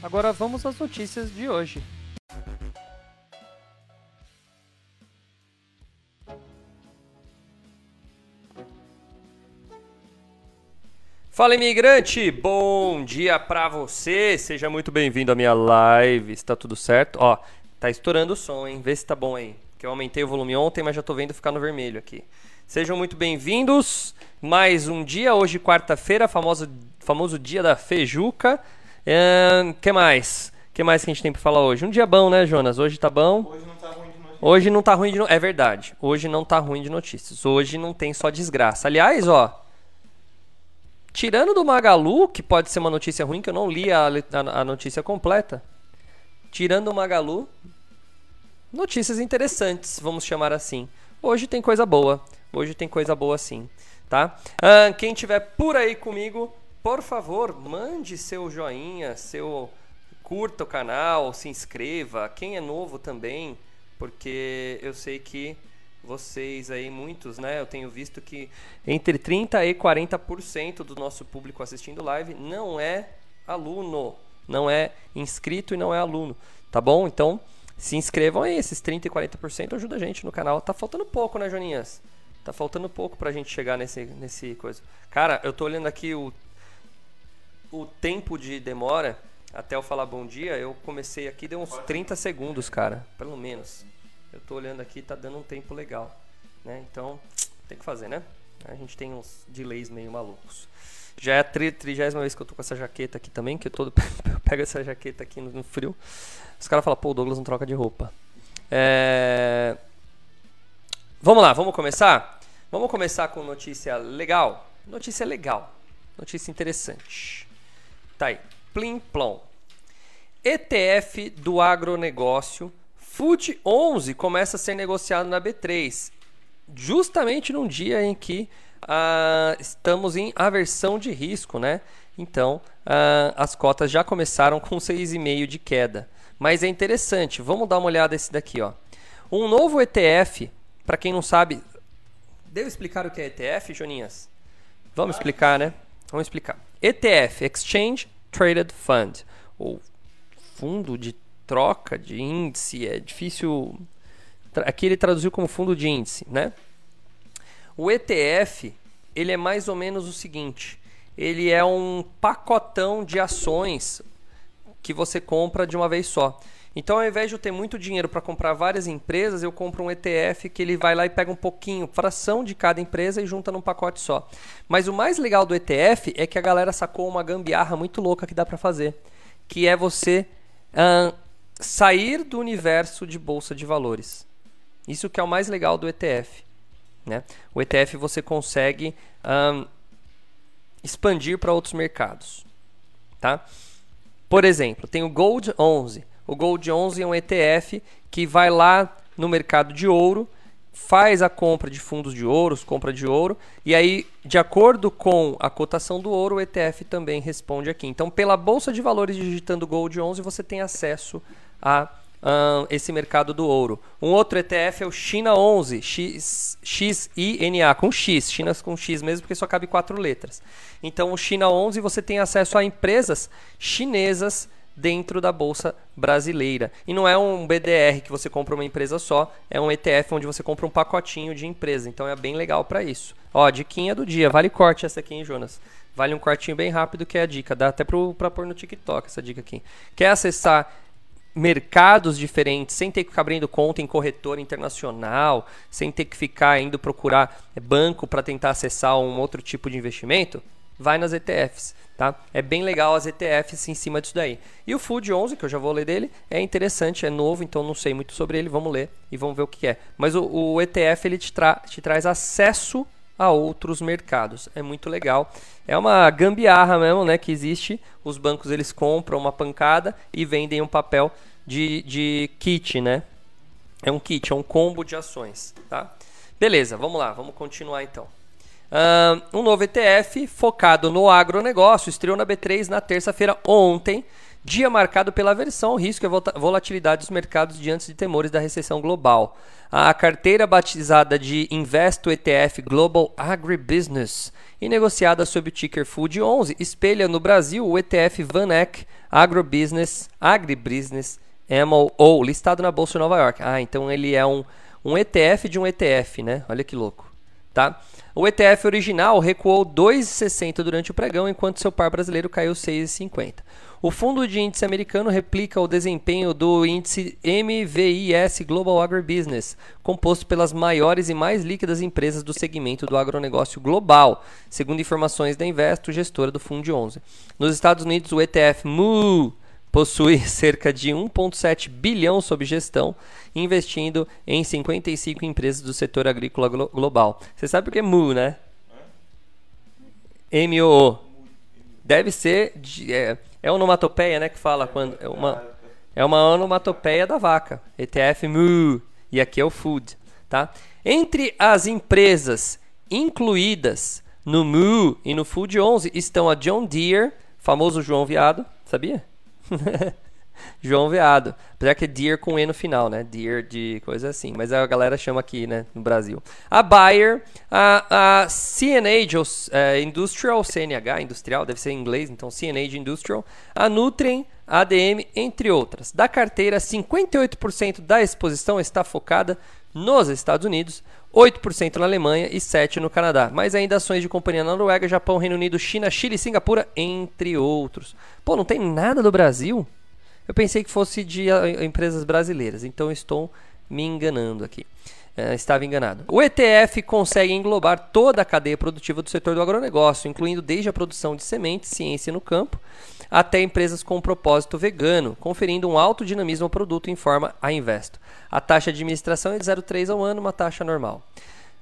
Agora vamos às notícias de hoje. Fala imigrante, bom dia pra você, seja muito bem-vindo à minha live, está tudo certo? Ó, tá estourando o som, hein? Vê se tá bom aí, que eu aumentei o volume ontem, mas já tô vendo ficar no vermelho aqui. Sejam muito bem-vindos, mais um dia, hoje quarta-feira, famoso, famoso dia da feijuca. O que mais? que mais que a gente tem pra falar hoje? Um dia bom, né, Jonas? Hoje tá bom? Hoje não tá ruim de notícias. Hoje não tá ruim de no... É verdade. Hoje não tá ruim de notícias. Hoje não tem só desgraça. Aliás, ó. Tirando do Magalu, que pode ser uma notícia ruim, que eu não li a, a, a notícia completa. Tirando o Magalu, notícias interessantes, vamos chamar assim. Hoje tem coisa boa. Hoje tem coisa boa sim, tá? Ah, quem tiver por aí comigo, por favor, mande seu joinha, seu curta o canal, se inscreva. Quem é novo também, porque eu sei que vocês aí, muitos, né? Eu tenho visto que entre 30% e 40% do nosso público assistindo live não é aluno, não é inscrito e não é aluno, tá bom? Então, se inscrevam aí, esses 30% e 40% ajuda a gente no canal. Tá faltando pouco, né, Joninhas? Tá faltando pouco pra gente chegar nesse, nesse coisa. Cara, eu tô olhando aqui o, o tempo de demora até eu falar bom dia. Eu comecei aqui, deu uns 30 segundos, cara, pelo menos. Eu tô olhando aqui, tá dando um tempo legal, né? Então, tem que fazer, né? A gente tem uns delays meio malucos. Já é a trigésima vez que eu tô com essa jaqueta aqui também, que eu todo pego essa jaqueta aqui no, no frio. Os caras falam, pô, o Douglas não troca de roupa. É... Vamos lá, vamos começar? Vamos começar com notícia legal. Notícia legal. Notícia interessante. Tá aí. Plim plom. ETF do agronegócio FUT 11 começa a ser negociado na B3, justamente num dia em que uh, estamos em aversão de risco, né? Então, uh, as cotas já começaram com 6,5 de queda. Mas é interessante, vamos dar uma olhada nesse daqui, ó. Um novo ETF, para quem não sabe, devo explicar o que é ETF, Joninhas? Vamos explicar, né? Vamos explicar. ETF, Exchange Traded Fund, ou fundo de troca de índice, é difícil. Aqui ele traduziu como fundo de índice, né? O ETF, ele é mais ou menos o seguinte: ele é um pacotão de ações que você compra de uma vez só. Então, ao invés de eu ter muito dinheiro para comprar várias empresas, eu compro um ETF que ele vai lá e pega um pouquinho, fração de cada empresa e junta num pacote só. Mas o mais legal do ETF é que a galera sacou uma gambiarra muito louca que dá para fazer, que é você sair do universo de bolsa de valores. Isso que é o mais legal do ETF. Né? O ETF você consegue expandir para outros mercados. Tá? Por exemplo, tem o Gold 11. O Gold 11 é um ETF que vai lá no mercado de ouro, faz a compra de fundos de ouro, compra de ouro, e aí, de acordo com a cotação do ouro, o ETF também responde aqui. Então, pela bolsa de valores digitando Gold 11, você tem acesso a um, esse mercado do ouro. Um outro ETF é o China 11, X, XINA, com X, China com X mesmo, porque só cabe quatro letras. Então, o China 11 você tem acesso a empresas chinesas dentro da bolsa brasileira. E não é um BDR que você compra uma empresa só, é um ETF onde você compra um pacotinho de empresa. Então é bem legal para isso. Ó, diquinha do dia, vale corte essa aqui, hein, Jonas? Vale um cortinho bem rápido que é a dica, dá até para pôr no TikTok essa dica aqui. Quer acessar mercados diferentes, sem ter que ficar abrindo conta em corretora internacional, sem ter que ficar indo procurar banco para tentar acessar um outro tipo de investimento, vai nas ETFs, tá? É bem legal as ETFs em cima disso daí. E o Food 11, que eu já vou ler dele, é interessante, é novo, então não sei muito sobre ele, vamos ler e vamos ver o que é. Mas o, o ETF ele te, tra te traz acesso a outros mercados. É muito legal. É uma gambiarra mesmo, né, que existe. Os bancos eles compram uma pancada e vendem um papel de, de kit, né? É um kit, é um combo de ações, tá? Beleza, vamos lá, vamos continuar então. Um novo ETF focado no agronegócio estreou na B3 na terça-feira ontem, dia marcado pela aversão risco e volatilidade dos mercados diante de temores da recessão global. A carteira batizada de Investo ETF Global Agribusiness e negociada sob o ticker Food 11 espelha no Brasil o ETF VanEck Agrobusiness Agribusiness MOO, listado na Bolsa de Nova York. Ah, então ele é um, um ETF de um ETF, né? Olha que louco, tá? O ETF original recuou 2,60 durante o pregão, enquanto seu par brasileiro caiu 6,50. O fundo de índice americano replica o desempenho do índice MVIS Global Agribusiness, composto pelas maiores e mais líquidas empresas do segmento do agronegócio global, segundo informações da Investo, gestora do Fundo 11. Nos Estados Unidos, o ETF MOO possui cerca de 1,7 bilhão sob gestão, investindo em 55 empresas do setor agrícola glo global. Você sabe o que é MU, né? M-O-O. Deve ser. De, é, é onomatopeia, né? Que fala quando. É uma, é uma onomatopeia da vaca. ETF MU. E aqui é o food. Tá? Entre as empresas incluídas no MU e no Food 11 estão a John Deere, famoso João Viado, sabia? João Veado. Apesar que é Deer com E no final, né? Deer de coisa assim. Mas a galera chama aqui, né? No Brasil. A Bayer, a, a CNH é, Industrial, CNH Industrial, deve ser em inglês, então CNH Industrial. A Nutrien, ADM, entre outras. Da carteira, 58% da exposição está focada nos Estados Unidos, 8% na Alemanha e 7% no Canadá. Mas ainda ações de companhia na Noruega, Japão, Reino Unido, China, Chile e Singapura, entre outros. Pô, não tem nada do Brasil? Eu pensei que fosse de uh, empresas brasileiras, então estou me enganando aqui. Uh, estava enganado. O ETF consegue englobar toda a cadeia produtiva do setor do agronegócio, incluindo desde a produção de sementes, ciência no campo, até empresas com propósito vegano, conferindo um alto dinamismo ao produto, informa a Investo. A taxa de administração é de 0,3 ao ano, uma taxa normal.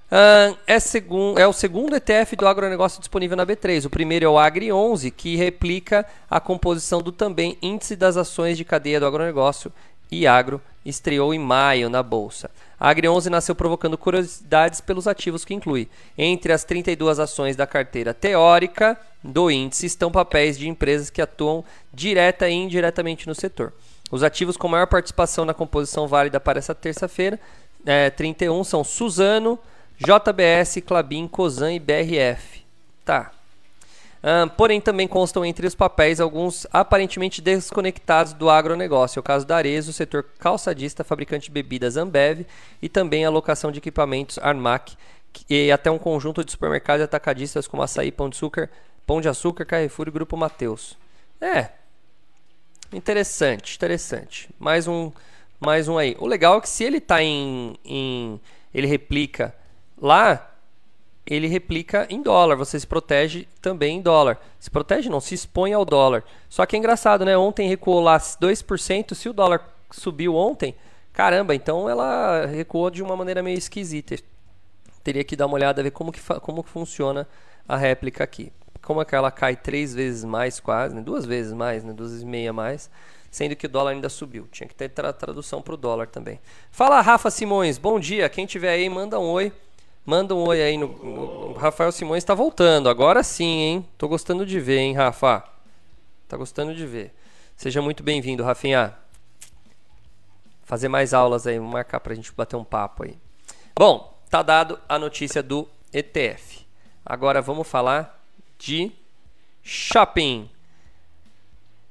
Uh, é, segun, é, o segundo ETF do agronegócio disponível na B3. O primeiro é o Agri 11, que replica a composição do também Índice das Ações de Cadeia do Agronegócio e Agro, estreou em maio na bolsa. A Agri 11 nasceu provocando curiosidades pelos ativos que inclui. Entre as 32 ações da carteira teórica do índice estão papéis de empresas que atuam direta e indiretamente no setor. Os ativos com maior participação na composição válida para essa terça-feira, é, 31, são Suzano, JBS, Clabin, Cosan e BRF. Tá. Porém, também constam entre os papéis alguns aparentemente desconectados do agronegócio. É o caso da Arezo, o setor calçadista, fabricante de bebidas Ambev e também a locação de equipamentos Armac e até um conjunto de supermercados atacadistas como Açaí, Pão de Açúcar, Pão de Açúcar, Carrefour e Grupo Mateus. É. Interessante, interessante. Mais um, mais um aí. O legal é que se ele está em, em ele replica Lá, ele replica em dólar, você se protege também em dólar. Se protege não, se expõe ao dólar. Só que é engraçado, né? Ontem recuou lá 2%, se o dólar subiu ontem, caramba, então ela recuou de uma maneira meio esquisita. Teria que dar uma olhada, ver como que, como funciona a réplica aqui. Como é que ela cai três vezes mais quase, né? duas vezes mais, né? duas vezes e meia mais, sendo que o dólar ainda subiu. Tinha que ter tra tradução para o dólar também. Fala, Rafa Simões, bom dia. Quem tiver aí, manda um oi. Manda um oi aí no, no Rafael Simões está voltando. Agora sim, hein? Tô gostando de ver, hein, Rafa? Tá gostando de ver. Seja muito bem-vindo, Rafinha. Fazer mais aulas aí, vamos marcar pra gente bater um papo aí. Bom, tá dado a notícia do ETF. Agora vamos falar de shopping.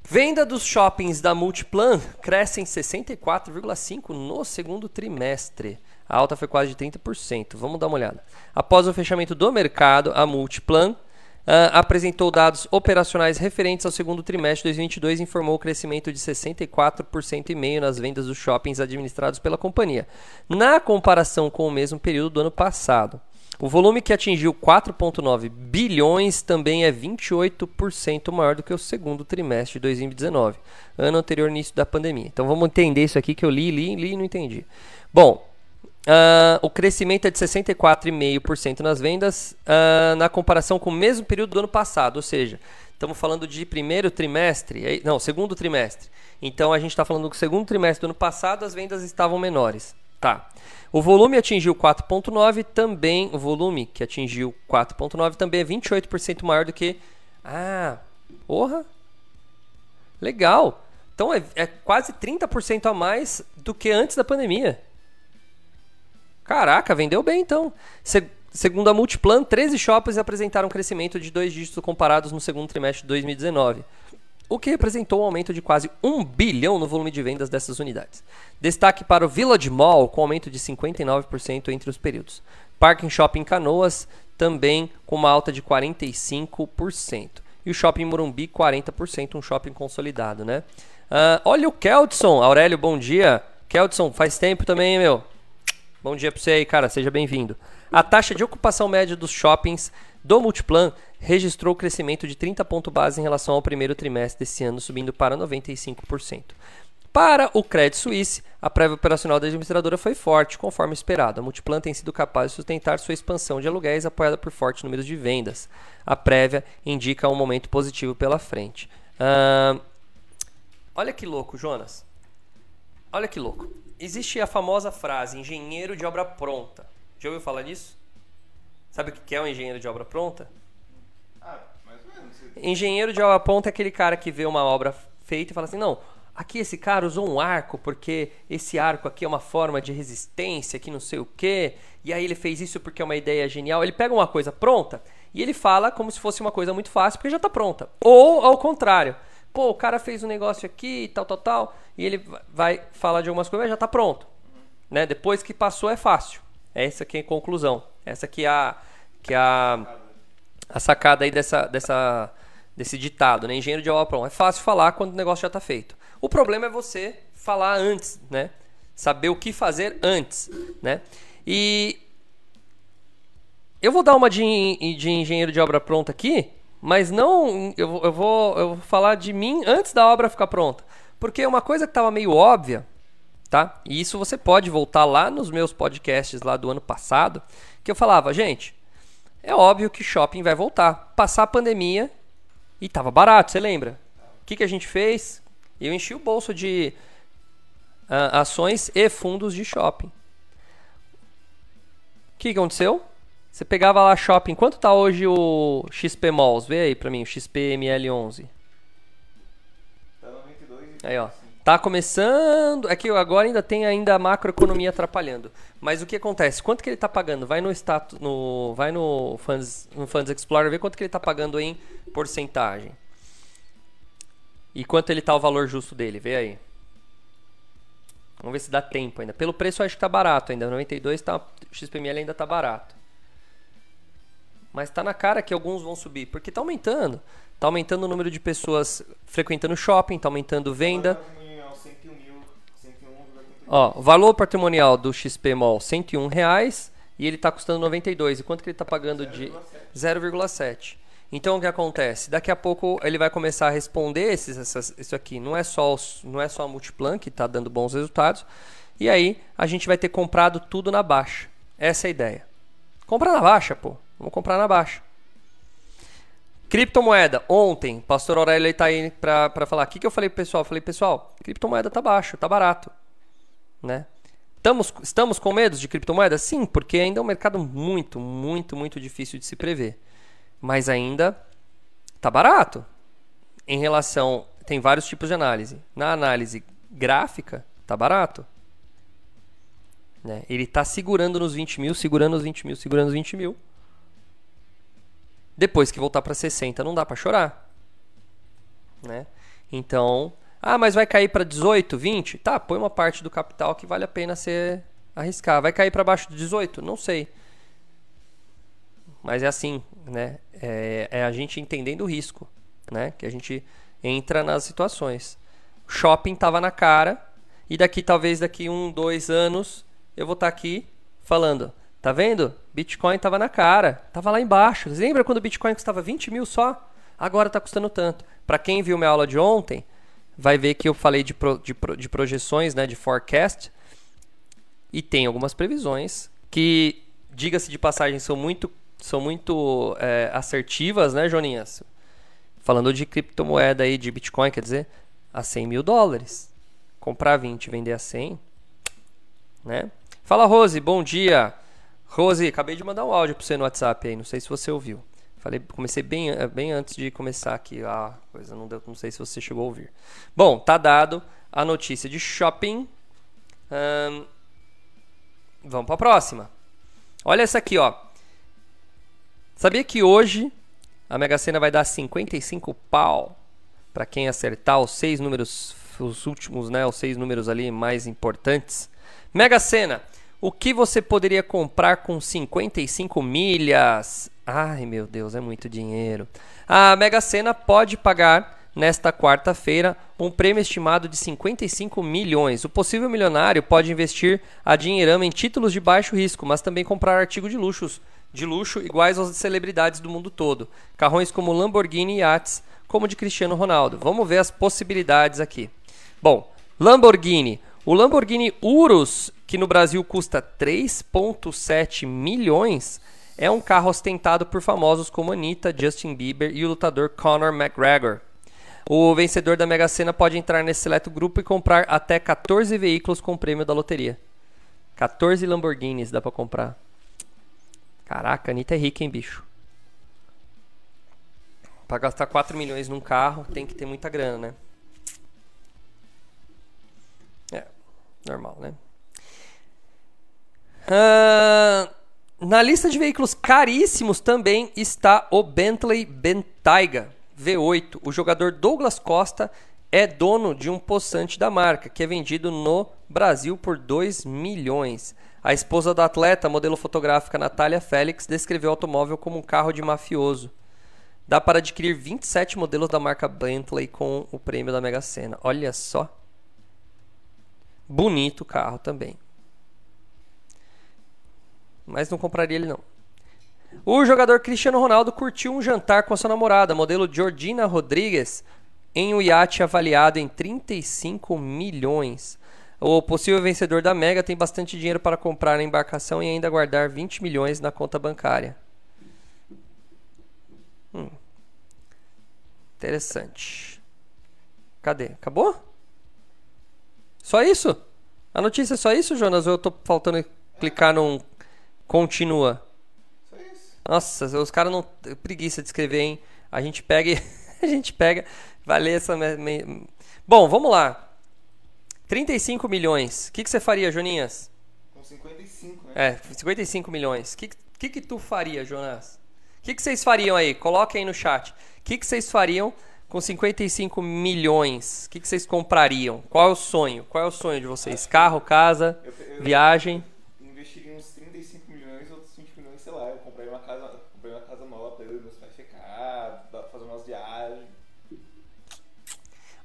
Venda dos shoppings da Multiplan cresce em 64,5 no segundo trimestre. A alta foi quase de 30%. Vamos dar uma olhada. Após o fechamento do mercado, a Multiplan uh, apresentou dados operacionais referentes ao segundo trimestre de 2022 e informou o crescimento de 64% e meio nas vendas dos shoppings administrados pela companhia, na comparação com o mesmo período do ano passado. O volume que atingiu 4,9 bilhões também é 28% maior do que o segundo trimestre de 2019, ano anterior ao início da pandemia. Então vamos entender isso aqui que eu li, li, li e não entendi. Bom, Uh, o crescimento é de 64,5% nas vendas uh, na comparação com o mesmo período do ano passado, ou seja, estamos falando de primeiro trimestre, não, segundo trimestre. Então a gente está falando do segundo trimestre do ano passado, as vendas estavam menores. Tá. O volume atingiu 4,9, também o volume que atingiu 4,9 também é 28% maior do que. Ah, porra! Legal! Então é, é quase 30% a mais do que antes da pandemia. Caraca, vendeu bem então. Se, segundo a Multiplan, 13 shoppings apresentaram crescimento de dois dígitos comparados no segundo trimestre de 2019, o que representou um aumento de quase 1 bilhão no volume de vendas dessas unidades. Destaque para o Village Mall, com aumento de 59% entre os períodos. Parking Shopping Canoas, também com uma alta de 45%. E o Shopping Morumbi, 40%, um shopping consolidado, né? Uh, olha o Keldson, Aurélio, bom dia. Keldson, faz tempo também, meu. Bom dia para você aí, cara. Seja bem-vindo. A taxa de ocupação média dos shoppings do Multiplan registrou crescimento de 30 pontos base em relação ao primeiro trimestre desse ano, subindo para 95%. Para o Credit Suisse, a prévia operacional da administradora foi forte, conforme esperado. A Multiplan tem sido capaz de sustentar sua expansão de aluguéis apoiada por forte número de vendas. A prévia indica um momento positivo pela frente. Uh, olha que louco, Jonas. Olha que louco existe a famosa frase engenheiro de obra pronta. Já ouviu falar disso? Sabe o que é um engenheiro de obra pronta? Ah, mais ou menos. Engenheiro de obra pronta é aquele cara que vê uma obra feita e fala assim: não, aqui esse cara usou um arco porque esse arco aqui é uma forma de resistência, que não sei o quê, e aí ele fez isso porque é uma ideia genial. Ele pega uma coisa pronta e ele fala como se fosse uma coisa muito fácil porque já está pronta. Ou ao contrário pô, o cara fez um negócio aqui, tal, tal, tal, e ele vai falar de algumas coisas, já está pronto. Né? Depois que passou é fácil. Essa aqui é a conclusão. Essa aqui é a, que é a, a sacada aí dessa, dessa, desse ditado, né? Engenheiro de obra pronta. É fácil falar quando o negócio já está feito. O problema é você falar antes, né? Saber o que fazer antes, né? E eu vou dar uma de, de engenheiro de obra pronta aqui, mas não. Eu, eu, vou, eu vou falar de mim antes da obra ficar pronta. Porque uma coisa que estava meio óbvia, tá? E isso você pode voltar lá nos meus podcasts lá do ano passado, que eu falava, gente, é óbvio que shopping vai voltar. Passar a pandemia e tava barato, você lembra? O que, que a gente fez? Eu enchi o bolso de uh, ações e fundos de shopping. O que, que aconteceu? Você pegava lá shopping. Quanto tá hoje o XP Malls? Vê aí pra mim, o XPML11. Tá 92 Aí, ó. Tá começando. É que agora ainda tem ainda a macroeconomia atrapalhando. Mas o que acontece? Quanto que ele tá pagando? Vai no status, no, vai no Funds, no Funds Explorer, vê quanto que ele tá pagando em porcentagem. E quanto ele tá o valor justo dele, vê aí. Vamos ver se dá tempo ainda. Pelo preço eu acho que tá barato ainda. 92 tá, XPML ainda tá barato. Mas está na cara que alguns vão subir, porque está aumentando. Está aumentando o número de pessoas frequentando shopping, está aumentando venda. Ó, valor patrimonial do XP Mall, 101 reais e ele está custando 92. E quanto que ele está pagando de 0,7? Então o que acontece? Daqui a pouco ele vai começar a responder esses, essas, isso aqui. Não é só não é só a Multiplan que está dando bons resultados. E aí a gente vai ter comprado tudo na baixa. Essa é a ideia. Compra na baixa, pô. Vamos comprar na baixa. Criptomoeda. Ontem, pastor Aurélio está aí para falar. O que, que eu falei pro pessoal? Eu falei, pessoal, criptomoeda tá baixo, tá barato. Né? Estamos, estamos com medo de criptomoeda? Sim, porque ainda é um mercado muito, muito, muito difícil de se prever. Mas ainda tá barato. Em relação. Tem vários tipos de análise. Na análise gráfica, tá barato. Né? Ele está segurando nos 20 mil, segurando os 20 mil, segurando os 20 mil. Depois que voltar para 60, não dá para chorar. Né? Então, ah, mas vai cair para 18, 20? Tá, põe uma parte do capital que vale a pena você arriscar. Vai cair para baixo de 18? Não sei. Mas é assim, né? É, é, a gente entendendo o risco, né? Que a gente entra nas situações. shopping tava na cara e daqui talvez daqui um, dois anos eu vou estar tá aqui falando Tá vendo? Bitcoin tava na cara, tava lá embaixo. Lembra quando o Bitcoin custava 20 mil só? Agora está custando tanto. Para quem viu minha aula de ontem, vai ver que eu falei de, pro, de, de projeções, né, de forecast. e tem algumas previsões que, diga-se de passagem, são muito, são muito é, assertivas, né, Joninhas? Falando de criptomoeda aí, de Bitcoin, quer dizer, a 100 mil dólares. Comprar 20 e vender a 100, né? Fala, Rose, bom dia. Rose, acabei de mandar um áudio para você no WhatsApp aí, não sei se você ouviu. Falei, comecei bem, bem antes de começar aqui a coisa, não, deu, não sei se você chegou a ouvir. Bom, tá dado a notícia de shopping. Hum, vamos para a próxima. Olha essa aqui, ó. Sabia que hoje a Mega Sena vai dar 55 pau para quem acertar os seis números, os últimos, né, os seis números ali mais importantes. Mega Sena, o que você poderia comprar com 55 milhas? Ai, meu Deus, é muito dinheiro. A Mega Sena pode pagar nesta quarta-feira um prêmio estimado de 55 milhões. O possível milionário pode investir a dinheirama em títulos de baixo risco, mas também comprar artigos de luxos, de luxo iguais aos de celebridades do mundo todo. Carrões como Lamborghini e yachts, como de Cristiano Ronaldo. Vamos ver as possibilidades aqui. Bom, Lamborghini. O Lamborghini Urus, que no Brasil custa 3,7 milhões, é um carro ostentado por famosos como Anitta, Justin Bieber e o lutador Conor McGregor. O vencedor da Mega Sena pode entrar nesse seleto grupo e comprar até 14 veículos com prêmio da loteria. 14 Lamborghinis dá para comprar. Caraca, Anitta é rica, hein, bicho? Pra gastar 4 milhões num carro, tem que ter muita grana, né? Normal, né? Uh, na lista de veículos caríssimos também está o Bentley Bentayga V8. O jogador Douglas Costa é dono de um possante da marca, que é vendido no Brasil por 2 milhões. A esposa do atleta, modelo fotográfica Natália Félix, descreveu o automóvel como um carro de mafioso. Dá para adquirir 27 modelos da marca Bentley com o prêmio da Mega Sena. Olha só. Bonito carro também. Mas não compraria ele não. O jogador Cristiano Ronaldo curtiu um jantar com sua namorada, modelo Georgina Rodrigues, em um iate avaliado em 35 milhões. O possível vencedor da Mega tem bastante dinheiro para comprar a embarcação e ainda guardar 20 milhões na conta bancária. Hum. Interessante. Cadê? Acabou? Só isso? A notícia é só isso, Jonas? Ou eu tô faltando clicar num continua? Só isso. Nossa, os caras não. Preguiça de escrever, hein? A gente pega e. a gente pega. Vai ler essa. Bom, vamos lá. 35 milhões. O que, que você faria, Joninhas? Com 55, né? É, 55 milhões. O que, que, que tu faria, Jonas? O que, que vocês fariam aí? Coloquem aí no chat. O que, que vocês fariam com 55 milhões, o que, que, vocês comprariam? Qual é o sonho? Qual é o sonho de vocês? Carro, casa, eu, eu, viagem?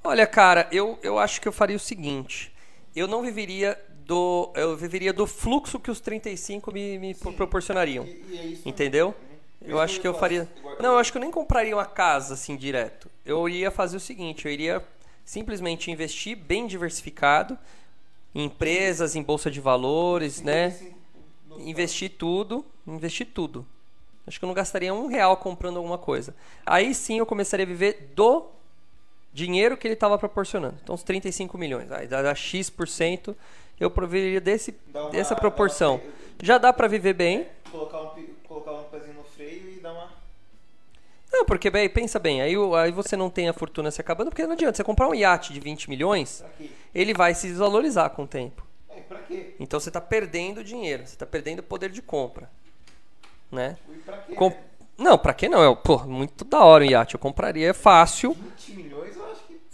Olha, cara, eu, eu acho que eu faria o seguinte. Eu não viveria do. Eu viveria do fluxo que os 35 me, me proporcionariam. E, e é isso, entendeu? Né? Eu acho que eu faria. Não, eu acho que eu nem compraria uma casa assim direto. Eu iria fazer o seguinte: eu iria simplesmente investir bem diversificado em empresas, em bolsa de valores, né? Investir tudo, investir tudo. Acho que eu não gastaria um real comprando alguma coisa. Aí sim eu começaria a viver do dinheiro que ele estava proporcionando. Então, os 35 milhões. Aí dá X%, eu proveria desse, uma, dessa proporção. Uma... Já dá para viver bem. Colocar um, colocar um pezinho no freio e dar uma. Não, porque bem, pensa bem, aí, aí você não tem a fortuna se acabando, porque não adianta. Você comprar um iate de 20 milhões, ele vai se desvalorizar com o tempo. É, pra quê? Então você está perdendo dinheiro, você está perdendo poder de compra. Né? E pra quê? Com... Não, pra quê não? Eu, pô, muito da hora o iate. Eu compraria fácil. 20 milhões que.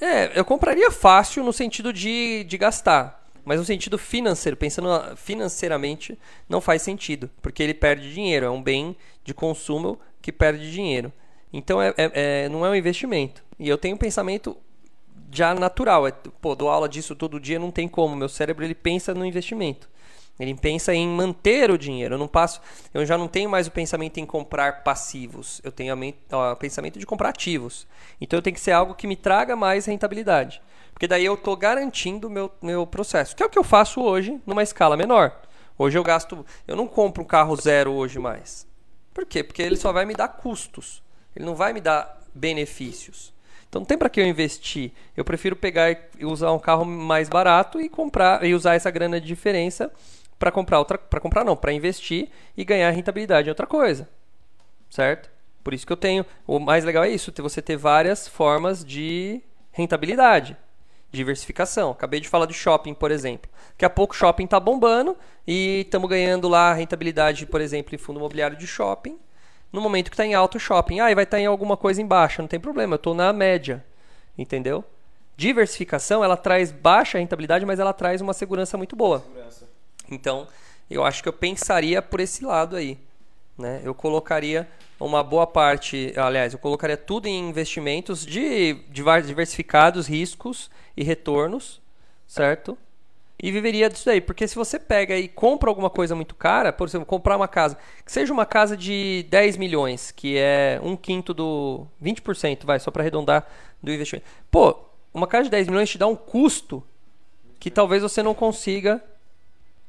É, eu compraria fácil no sentido de, de gastar. Mas no sentido financeiro, pensando financeiramente, não faz sentido, porque ele perde dinheiro, é um bem de consumo que perde dinheiro. Então é, é, é não é um investimento. E eu tenho um pensamento já natural, é, pô, dou aula disso todo dia, não tem como. Meu cérebro ele pensa no investimento. Ele pensa em manter o dinheiro. Eu não passo, eu já não tenho mais o pensamento em comprar passivos. Eu tenho o pensamento de comprar ativos. Então eu tenho que ser algo que me traga mais rentabilidade. Porque daí eu estou garantindo o meu, meu processo, que é o que eu faço hoje numa escala menor. Hoje eu gasto. Eu não compro um carro zero hoje mais. Por quê? Porque ele só vai me dar custos. Ele não vai me dar benefícios. Então não tem para que eu investir. Eu prefiro pegar e usar um carro mais barato e comprar e usar essa grana de diferença para comprar outra, para comprar não, para investir e ganhar rentabilidade em outra coisa. Certo? Por isso que eu tenho, o mais legal é isso, você ter várias formas de rentabilidade, diversificação. Acabei de falar de shopping, por exemplo. Daqui a pouco shopping está bombando e estamos ganhando lá rentabilidade, por exemplo, em fundo imobiliário de shopping. No momento que está em alto shopping, ah, e vai estar tá em alguma coisa em baixa, não tem problema, eu estou na média, entendeu? Diversificação, ela traz baixa rentabilidade, mas ela traz uma segurança muito boa. Segurança. Então, eu acho que eu pensaria por esse lado aí. Né? Eu colocaria uma boa parte, aliás, eu colocaria tudo em investimentos de, de diversificados, riscos e retornos, certo? E viveria disso aí, porque se você pega e compra alguma coisa muito cara, por exemplo, comprar uma casa, que seja uma casa de 10 milhões, que é um quinto do 20%, vai, só para arredondar do investimento. Pô, uma casa de 10 milhões te dá um custo que talvez você não consiga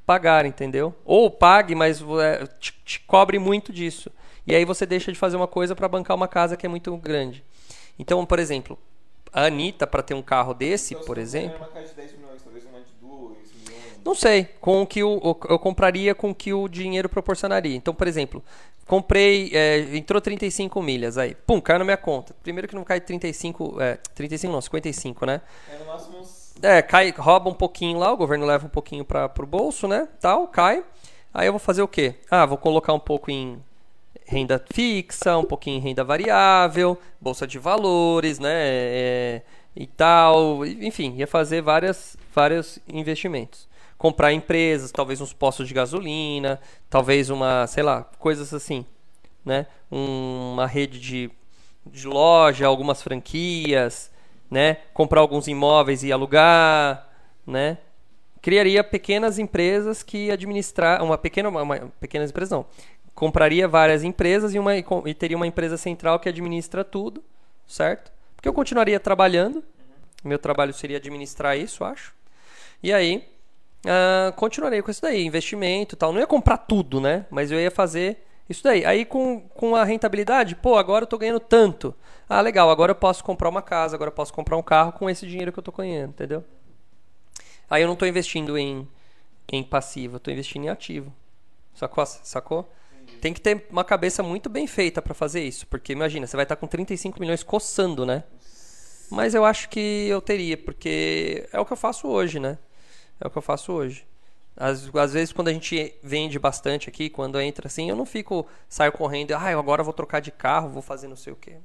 pagar, entendeu? Ou pague, mas é, te, te cobre muito disso. E aí você deixa de fazer uma coisa para bancar uma casa que é muito grande. Então, por exemplo, a Anitta, para ter um carro desse, então, por exemplo. Uma casa de 10 milhões, talvez uma de 2 milhões. Não sei, com o que o, eu compraria com o que o dinheiro proporcionaria. Então, por exemplo, comprei, é, entrou 35 milhas aí, pum, caiu na minha conta. Primeiro que não cai 35, é, 35 não, 55, né? É no máximo uns é, cai, rouba um pouquinho lá, o governo leva um pouquinho para o bolso, né? Tal, cai. Aí eu vou fazer o quê? Ah, vou colocar um pouco em renda fixa, um pouquinho em renda variável, bolsa de valores, né? É, e tal. Enfim, ia fazer várias, vários investimentos. Comprar empresas, talvez uns postos de gasolina, talvez uma, sei lá, coisas assim, né? Um, uma rede de, de loja, algumas franquias, né? Comprar alguns imóveis e alugar, né? Criaria pequenas empresas que administrar uma pequena uma, pequenas empresas não. Compraria várias empresas e uma e teria uma empresa central que administra tudo, certo? Porque eu continuaria trabalhando. Meu trabalho seria administrar isso, acho. E aí, uh, continuarei com isso daí, investimento e tal. Não ia comprar tudo, né? Mas eu ia fazer isso daí. Aí com, com a rentabilidade, pô, agora eu tô ganhando tanto. Ah, legal, agora eu posso comprar uma casa, agora eu posso comprar um carro com esse dinheiro que eu tô ganhando, entendeu? Aí eu não tô investindo em, em passivo, eu tô investindo em ativo. Sacou? Sacou? Tem que ter uma cabeça muito bem feita para fazer isso, porque imagina, você vai estar tá com 35 milhões coçando, né? Mas eu acho que eu teria, porque é o que eu faço hoje, né? É o que eu faço hoje. Às, às vezes, quando a gente vende bastante aqui, quando entra assim, eu não fico, saio correndo, ah, eu agora vou trocar de carro, vou fazer não sei o quê.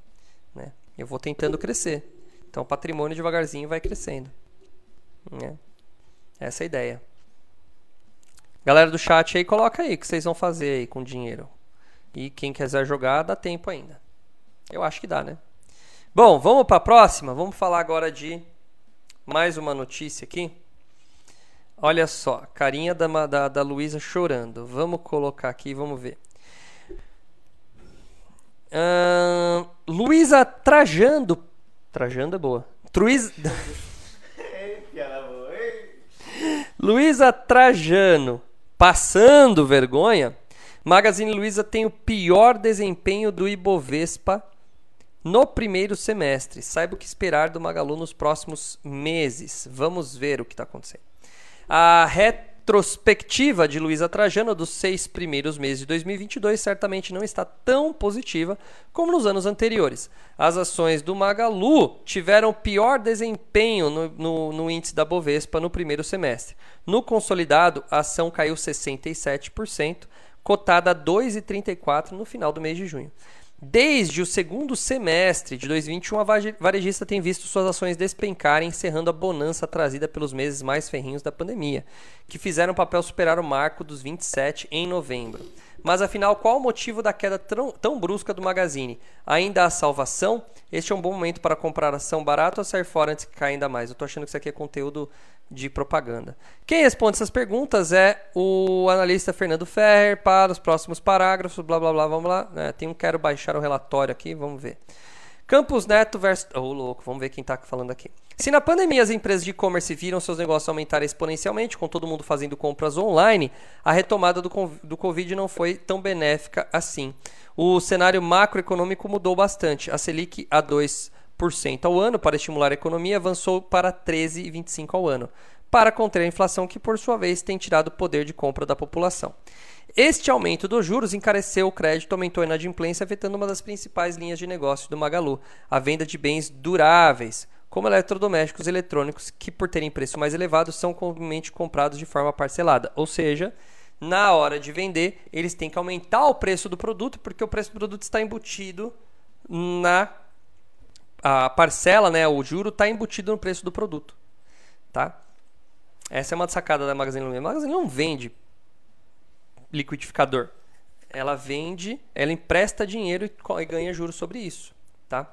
Né? Eu vou tentando crescer. Então, o patrimônio devagarzinho vai crescendo. Né? Essa é a ideia. Galera do chat aí, coloca aí o que vocês vão fazer aí com dinheiro. E quem quiser jogar, dá tempo ainda. Eu acho que dá, né? Bom, vamos para a próxima. Vamos falar agora de mais uma notícia aqui. Olha só, carinha da, da, da Luísa chorando. Vamos colocar aqui, vamos ver. Uh, Luísa Trajando. Trajando é boa. Truiz... Luísa Trajano. Passando vergonha. Magazine Luiza tem o pior desempenho do Ibovespa no primeiro semestre. Saiba o que esperar do Magalu nos próximos meses. Vamos ver o que está acontecendo. A retrospectiva de Luísa Trajano dos seis primeiros meses de 2022 certamente não está tão positiva como nos anos anteriores. As ações do Magalu tiveram pior desempenho no, no, no índice da Bovespa no primeiro semestre. No consolidado, a ação caiu 67%, cotada a 2,34 no final do mês de junho. Desde o segundo semestre de 2021, a varejista tem visto suas ações despencarem, encerrando a bonança trazida pelos meses mais ferrinhos da pandemia, que fizeram o papel superar o marco dos 27 em novembro. Mas afinal, qual o motivo da queda tão, brusca do Magazine? Ainda há salvação? Este é um bom momento para comprar ação barata ou sair fora antes que caia ainda mais? Eu estou achando que isso aqui é conteúdo de propaganda. Quem responde essas perguntas é o analista Fernando Ferrer para os próximos parágrafos, blá blá blá, vamos lá. É, tem um quero baixar o relatório aqui, vamos ver. Campos Neto versus. Ô, oh, louco, vamos ver quem está falando aqui. Se na pandemia as empresas de e-commerce viram seus negócios aumentarem exponencialmente, com todo mundo fazendo compras online, a retomada do, do Covid não foi tão benéfica assim. O cenário macroeconômico mudou bastante. A Selic a 2% ao ano para estimular a economia avançou para 13,25% ao ano, para conter a inflação que, por sua vez, tem tirado o poder de compra da população. Este aumento dos juros encareceu o crédito, aumentou a inadimplência, afetando uma das principais linhas de negócio do Magalu, a venda de bens duráveis, como eletrodomésticos eletrônicos, que por terem preço mais elevado são comumente comprados de forma parcelada. Ou seja, na hora de vender, eles têm que aumentar o preço do produto, porque o preço do produto está embutido na a parcela, né, o juro está embutido no preço do produto, tá? Essa é uma sacada da Magazine Luiza. A Magazine não vende liquidificador. Ela vende, ela empresta dinheiro e ganha juros sobre isso, tá?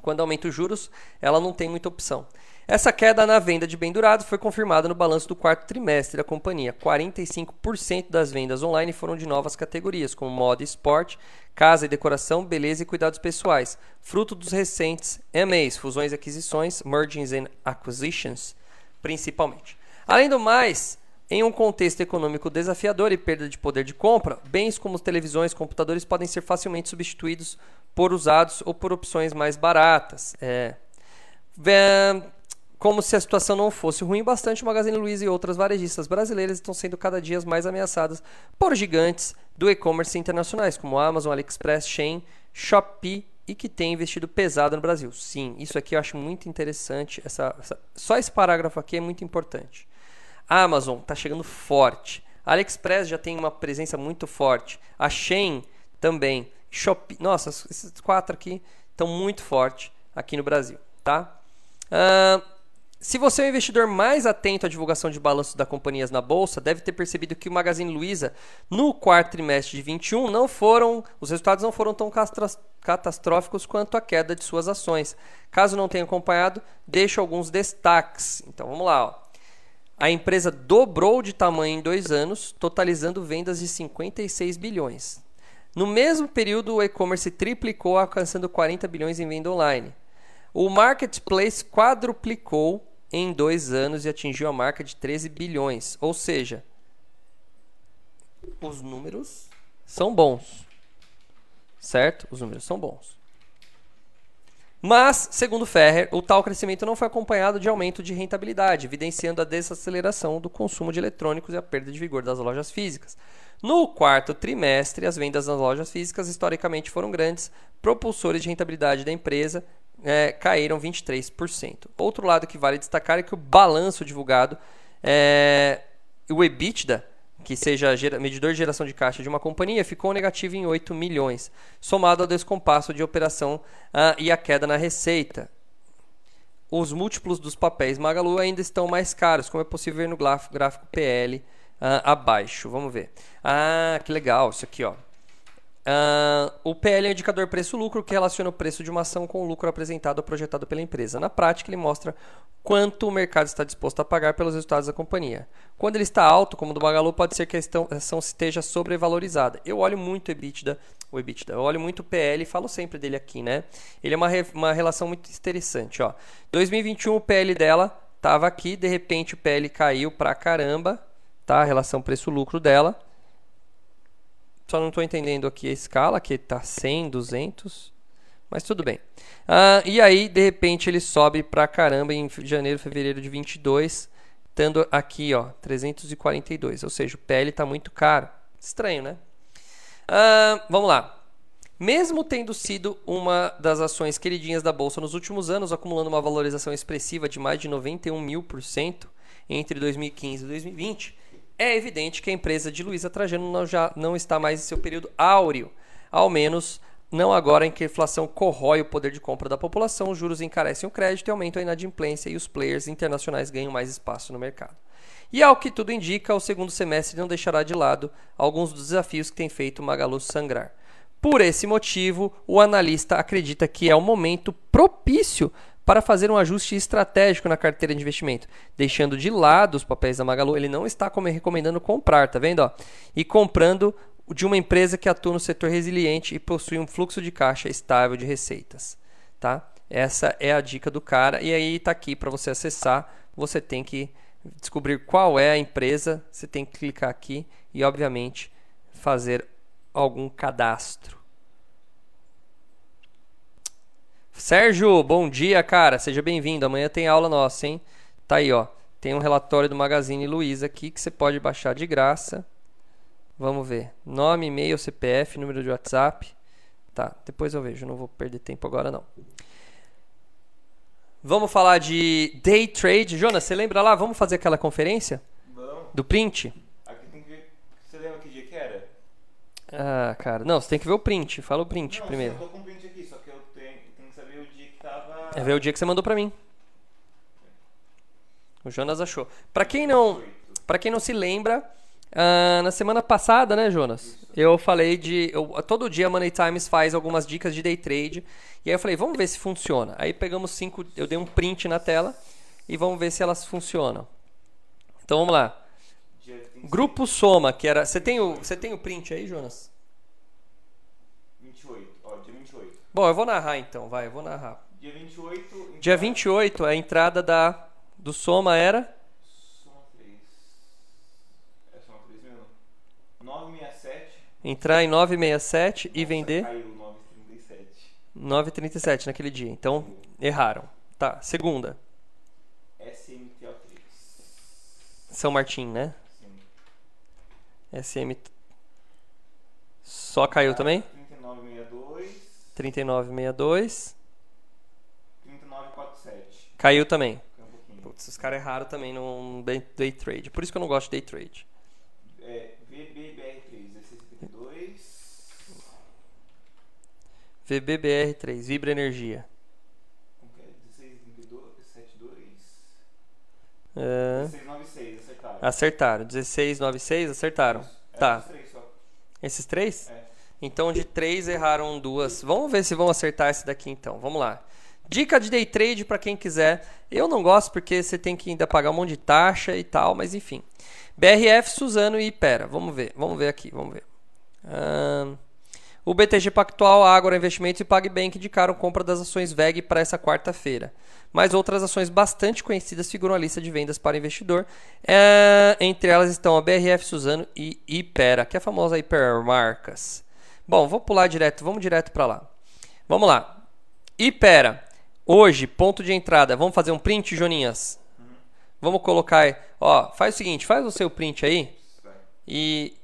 Quando aumenta os juros, ela não tem muita opção. Essa queda na venda de bem durados foi confirmada no balanço do quarto trimestre da companhia. 45% das vendas online foram de novas categorias, como moda e esporte, casa e decoração, beleza e cuidados pessoais, fruto dos recentes M&As, fusões e aquisições, mergings and acquisitions, principalmente. Além do mais, em um contexto econômico desafiador e perda de poder de compra, bens como televisões e computadores podem ser facilmente substituídos por usados ou por opções mais baratas. É. Como se a situação não fosse ruim bastante, o Magazine Luiza e outras varejistas brasileiras estão sendo cada dia mais ameaçadas por gigantes do e-commerce internacionais, como Amazon, AliExpress, Shein, Shopee e que têm investido pesado no Brasil. Sim, isso aqui eu acho muito interessante. Essa, essa, só esse parágrafo aqui é muito importante. A Amazon está chegando forte. A AliExpress já tem uma presença muito forte. A Shein também. Shopee. Nossa, esses quatro aqui estão muito fortes aqui no Brasil. Tá? Uh, se você é um investidor mais atento à divulgação de balanços da companhias na bolsa, deve ter percebido que o Magazine Luiza, no quarto trimestre de 21, não foram, os resultados não foram tão catastróficos quanto a queda de suas ações. Caso não tenha acompanhado, deixo alguns destaques. Então vamos lá. Ó a empresa dobrou de tamanho em dois anos, totalizando vendas de 56 bilhões. No mesmo período, o e-commerce triplicou, alcançando 40 bilhões em venda online. O marketplace quadruplicou em dois anos e atingiu a marca de 13 bilhões. Ou seja, os números são bons. Certo? Os números são bons. Mas, segundo Ferrer, o tal crescimento não foi acompanhado de aumento de rentabilidade, evidenciando a desaceleração do consumo de eletrônicos e a perda de vigor das lojas físicas. No quarto trimestre, as vendas nas lojas físicas historicamente foram grandes, propulsores de rentabilidade da empresa é, caíram 23%. Outro lado que vale destacar é que o balanço divulgado, é, o EBITDA, que seja medidor de geração de caixa de uma companhia, ficou negativo em 8 milhões, somado ao descompasso de operação uh, e a queda na receita. Os múltiplos dos papéis Magalu ainda estão mais caros, como é possível ver no gráfico PL uh, ah, abaixo. Vamos ver. Ah, que legal, isso aqui, ó. Uh, o PL é um indicador preço-lucro que relaciona o preço de uma ação com o lucro apresentado ou projetado pela empresa. Na prática, ele mostra quanto o mercado está disposto a pagar pelos resultados da companhia. Quando ele está alto, como o do Magalu, pode ser que a ação esteja sobrevalorizada. Eu olho muito o EBITDA, o EBITDA, eu olho muito o PL e falo sempre dele aqui, né? Ele é uma, re, uma relação muito interessante, ó. 2021 o PL dela estava aqui, de repente o PL caiu pra caramba, tá? A relação preço-lucro dela só não estou entendendo aqui a escala, que está 100, 200. Mas tudo bem. Ah, e aí, de repente, ele sobe pra caramba em janeiro, fevereiro de 22, estando aqui, ó, 342. Ou seja, o PL está muito caro. Estranho, né? Ah, vamos lá. Mesmo tendo sido uma das ações queridinhas da Bolsa nos últimos anos, acumulando uma valorização expressiva de mais de 91 mil por cento entre 2015 e 2020, é evidente que a empresa de Luiza Trajano não, já não está mais em seu período áureo, ao menos não agora em que a inflação corrói o poder de compra da população, os juros encarecem o crédito e aumentam a inadimplência e os players internacionais ganham mais espaço no mercado. E ao que tudo indica, o segundo semestre não deixará de lado alguns dos desafios que tem feito o Magalu sangrar. Por esse motivo, o analista acredita que é o momento propício para fazer um ajuste estratégico na carteira de investimento, deixando de lado os papéis da Magalu. Ele não está recomendando comprar, tá vendo? Ó? E comprando de uma empresa que atua no setor resiliente e possui um fluxo de caixa estável de receitas. tá? Essa é a dica do cara e aí tá aqui para você acessar. Você tem que descobrir qual é a empresa, você tem que clicar aqui e obviamente fazer algum cadastro. Sérgio, bom dia, cara. Seja bem-vindo. Amanhã tem aula nossa, hein? Tá aí, ó. Tem um relatório do Magazine Luiza aqui que você pode baixar de graça. Vamos ver. Nome, e-mail, CPF, número de WhatsApp. Tá, depois eu vejo. Não vou perder tempo agora, não. Vamos falar de day trade. Jonas, você lembra lá? Vamos fazer aquela conferência? Vamos. Do print? Aqui tem que ver. Você lembra que dia que era? Ah, cara. Não, você tem que ver o print. Fala o print não, primeiro. Eu tô com É ver o dia que você mandou pra mim. O Jonas achou. Pra quem não, para quem não se lembra, ah, na semana passada, né, Jonas? Eu falei de. eu- todo dia a Money Times faz algumas dicas de day trade. E aí eu falei, vamos ver se funciona. Aí pegamos cinco. Eu dei um print na tela e vamos ver se elas funcionam. Então vamos lá. Dia 26, Grupo Soma, que era. Você tem o, você tem o print aí, Jonas? 28. Ó, dia 28. Bom, eu vou narrar então, vai, eu vou narrar. Dia 28. então, Dia 28, a entrada da, do Soma era. Soma 3. É soma 3 mesmo? 967. Entrar em 967 e vender. Caiu 937. 9,37 naquele dia. Então, erraram. Tá, segunda. SMTO3. São Martim, né? Sim. SM. Só caiu também? 3962. 3962. 3947. Caiu também. Putz, os caras erraram também no day, trade. Por isso que eu não gosto de day trade. É, VBBR3, 1652. VBBR3, Vibra Energia. É? 1622, 72. É, 1696, acertaram. acertaram. 1696, acertaram. É, Tá. esses três só. Esses três? É. Então, de três erraram duas. Vamos ver se vão acertar esse daqui então. Vamos lá. Dica de day trade para quem quiser. Eu não gosto porque você tem que ainda pagar um monte de taxa e tal, mas enfim. BRF, Suzano e Ipera. Vamos ver. Vamos ver aqui. Vamos ver. Ahn, o BTG Pactual, Agora Investimentos e PagBank indicaram compra das ações VEG para essa quarta-feira. Mas outras ações bastante conhecidas figuram na lista de vendas para investidor. É, entre elas estão a BRF, Suzano e Ipera, que é a famosa Hipermarcas. Bom, vou pular direto, vamos direto para lá. Vamos lá. Ipera, hoje, ponto de entrada. Vamos fazer um print, Joninhas? Vamos colocar. Ó, faz o seguinte, faz o seu print aí e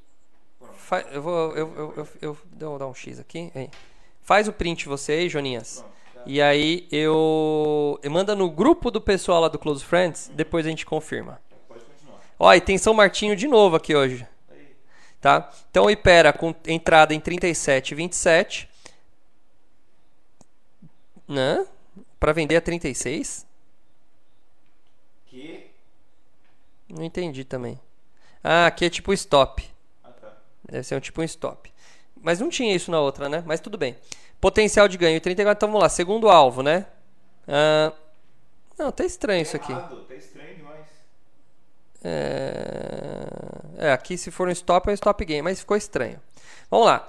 eu vou eu, eu, eu, eu, eu dar um X aqui, aí. Faz o print você aí, Joninhas. E aí eu, eu manda no grupo do pessoal lá do Close Friends, depois a gente confirma. Pode continuar. Ó, e tem São Martinho de novo aqui hoje, tá? Então Ipera com entrada em 37,27, né? Para vender a 36? Que. Não entendi também. Ah, aqui é tipo stop. Ah, tá. Deve ser um tipo um stop. Mas não tinha isso na outra, né? Mas tudo bem. Potencial de ganho 34. Então vamos lá. Segundo alvo, né? Ah, não, tá estranho isso aqui. Errado, Tá estranho demais. É... é, aqui se for um stop é um stop game, mas ficou estranho. Vamos lá.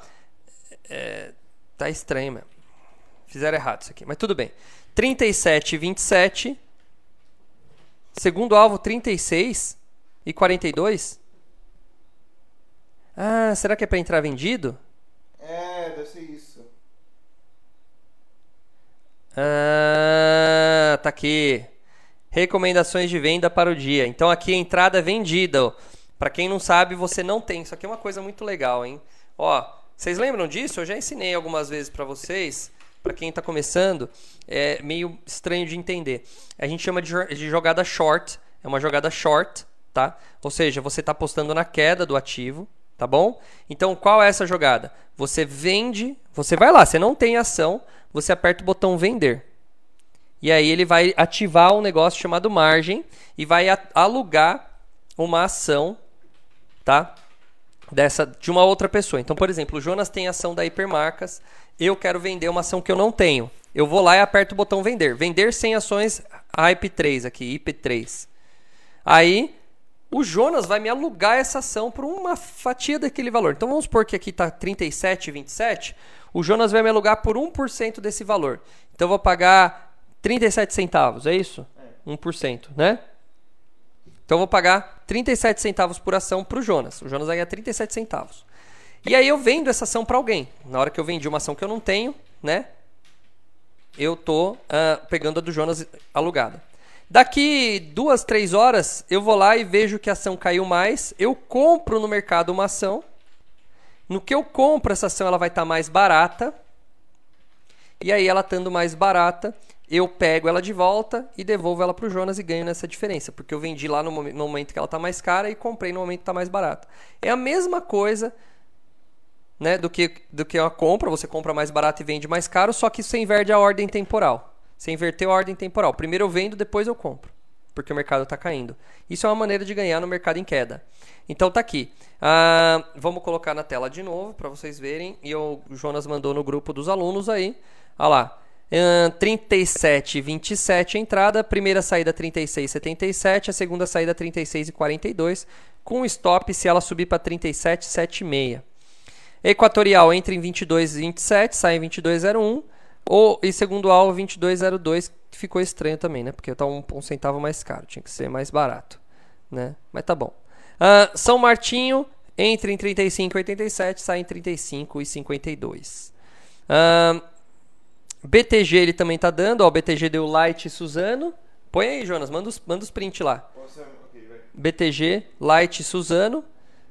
É, tá estranho mesmo. Fizeram errado isso aqui, mas tudo bem. 37 e 27. Segundo alvo, 36 e 42. Ah, será que é para entrar vendido? É, deve ser isso. Ah, tá aqui. Recomendações de venda para o dia. Então aqui a entrada é vendida. Para quem não sabe, você não tem. Isso aqui é uma coisa muito legal, hein? Ó, vocês lembram disso? Eu já ensinei algumas vezes para vocês. Para quem está começando, é meio estranho de entender. A gente chama de, de jogada short. É uma jogada short, tá? Ou seja, você está apostando na queda do ativo, tá bom? Então, qual é essa jogada? Você vende, você vai lá, você não tem ação, você aperta o botão vender. E aí ele vai ativar um negócio chamado margem e vai alugar uma ação, tá? Dessa de uma outra pessoa. Então, por exemplo, o Jonas tem ação da Hipermarcas, eu quero vender uma ação que eu não tenho. Eu vou lá e aperto o botão vender. Vender 100 ações Hype 3 aqui, IP3. Aí o Jonas vai me alugar essa ação por uma fatia daquele valor. Então vamos supor que aqui está 37,27. O Jonas vai me alugar por 1% desse valor. Então eu vou pagar 37 centavos, é isso? É. 1%, né? Então eu vou pagar 37 centavos por ação para o Jonas. O Jonas vai ganhar 37 centavos. E aí eu vendo essa ação para alguém. Na hora que eu vendi uma ação que eu não tenho, né? Eu tô uh, pegando a do Jonas alugada. Daqui duas, três horas, eu vou lá e vejo que a ação caiu mais. Eu compro no mercado uma ação. No que eu compro essa ação, ela vai estar tá mais barata. E aí, ela estando mais barata, eu pego ela de volta e devolvo ela para o Jonas e ganho nessa diferença. Porque eu vendi lá no momento que ela está mais cara e comprei no momento que está mais barata. É a mesma coisa né, do, que, do que a compra. Você compra mais barato e vende mais caro, só que você inverte a ordem temporal. Você inverteu a ordem temporal. Primeiro eu vendo, depois eu compro. Porque o mercado está caindo. Isso é uma maneira de ganhar no mercado em queda. Então tá aqui. Ah, vamos colocar na tela de novo para vocês verem. E o Jonas mandou no grupo dos alunos aí. Olha lá. Uh, 37,27 entrada, primeira saída 36,77, a segunda saída 36,42, com stop se ela subir para 37,76. Equatorial entra em 22,27, sai em 22,01. Ou, e segundo alvo, 2202, que ficou estranho também, né? Porque tá um, um, centavo mais caro, tinha que ser mais barato, né? Mas tá bom. Uh, São Martinho entra em 35,87, sai em 35,52. Uh, BTG ele também tá dando, ó, o BTG deu Light Suzano. Põe aí, Jonas, manda os, manda os print lá. BTG, Light Suzano,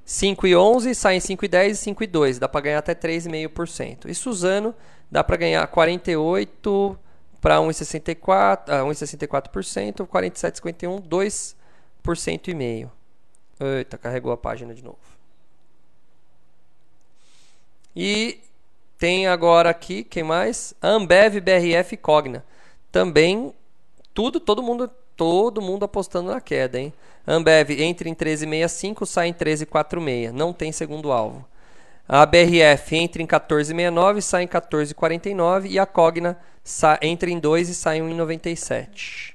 5 e 11, sai em 5 e 10 e 5 e 2. Dá para ganhar até 3,5%. E Suzano dá para ganhar 48 para 1,64%, ah, 1,64%, 47,51%, 2% e meio. Eita, carregou a página de novo. E tem agora aqui, quem mais? Ambev, BRF Cogna. Também tudo, todo mundo, todo mundo apostando na queda, hein? Ambev entra em 13,65, sai em 13,46. Não tem segundo alvo. A BRF entra em 14,69 sai em 14,49 e a Cogna entra em 2 e sai em 1,97.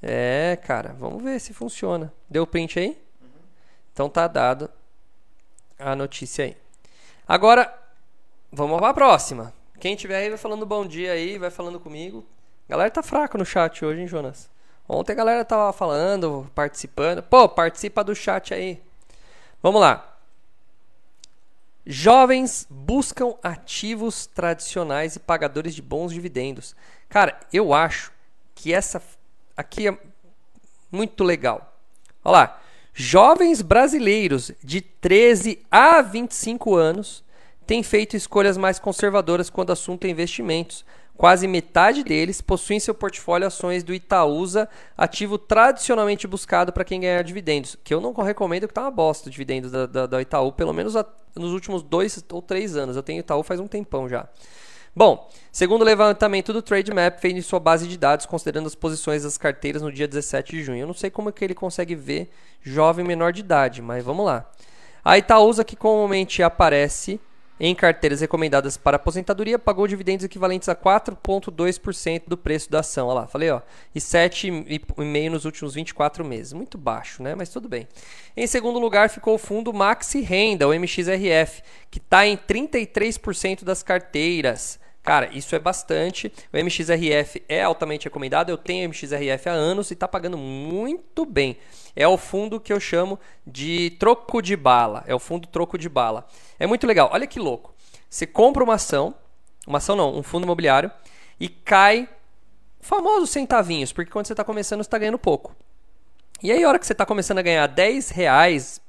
É, cara, vamos ver se funciona. Deu print aí? Então tá dado a notícia aí. Agora, vamos para a próxima. Quem tiver aí vai falando bom dia aí, vai falando comigo. Galera tá fraca no chat hoje, hein, Jonas? Ontem a galera tava falando, participando. Pô, participa do chat aí. Vamos lá. Jovens buscam ativos tradicionais e pagadores de bons dividendos. Cara, eu acho que essa aqui é muito legal. Olha lá. Jovens brasileiros de 13 a 25 anos têm feito escolhas mais conservadoras quando o assunto é investimentos, Quase metade deles possuem seu portfólio ações do Itaúsa, ativo tradicionalmente buscado para quem ganhar dividendos. Que eu não recomendo que tá uma bosta dividendos da, da, da Itaú, pelo menos a, nos últimos dois ou três anos. Eu tenho Itaú faz um tempão já. Bom, segundo o levantamento do TradeMap, fez em sua base de dados, considerando as posições das carteiras no dia 17 de junho. Eu não sei como é que ele consegue ver jovem menor de idade, mas vamos lá. A Itaúsa, que comumente aparece em carteiras recomendadas para aposentadoria, pagou dividendos equivalentes a 4,2% do preço da ação. Olha lá, falei, ó, e 7,5% nos últimos 24 meses. Muito baixo, né? Mas tudo bem. Em segundo lugar ficou o fundo Maxi Renda, o MXRF, que está em 33% das carteiras. Cara, isso é bastante. O MXRF é altamente recomendado. Eu tenho MXRF há anos e está pagando muito bem. É o fundo que eu chamo de troco de bala. É o fundo troco de bala. É muito legal. Olha que louco. Você compra uma ação, uma ação não, um fundo imobiliário, e cai famosos centavinhos, porque quando você está começando, você está ganhando pouco. E aí, a hora que você está começando a ganhar 10 reais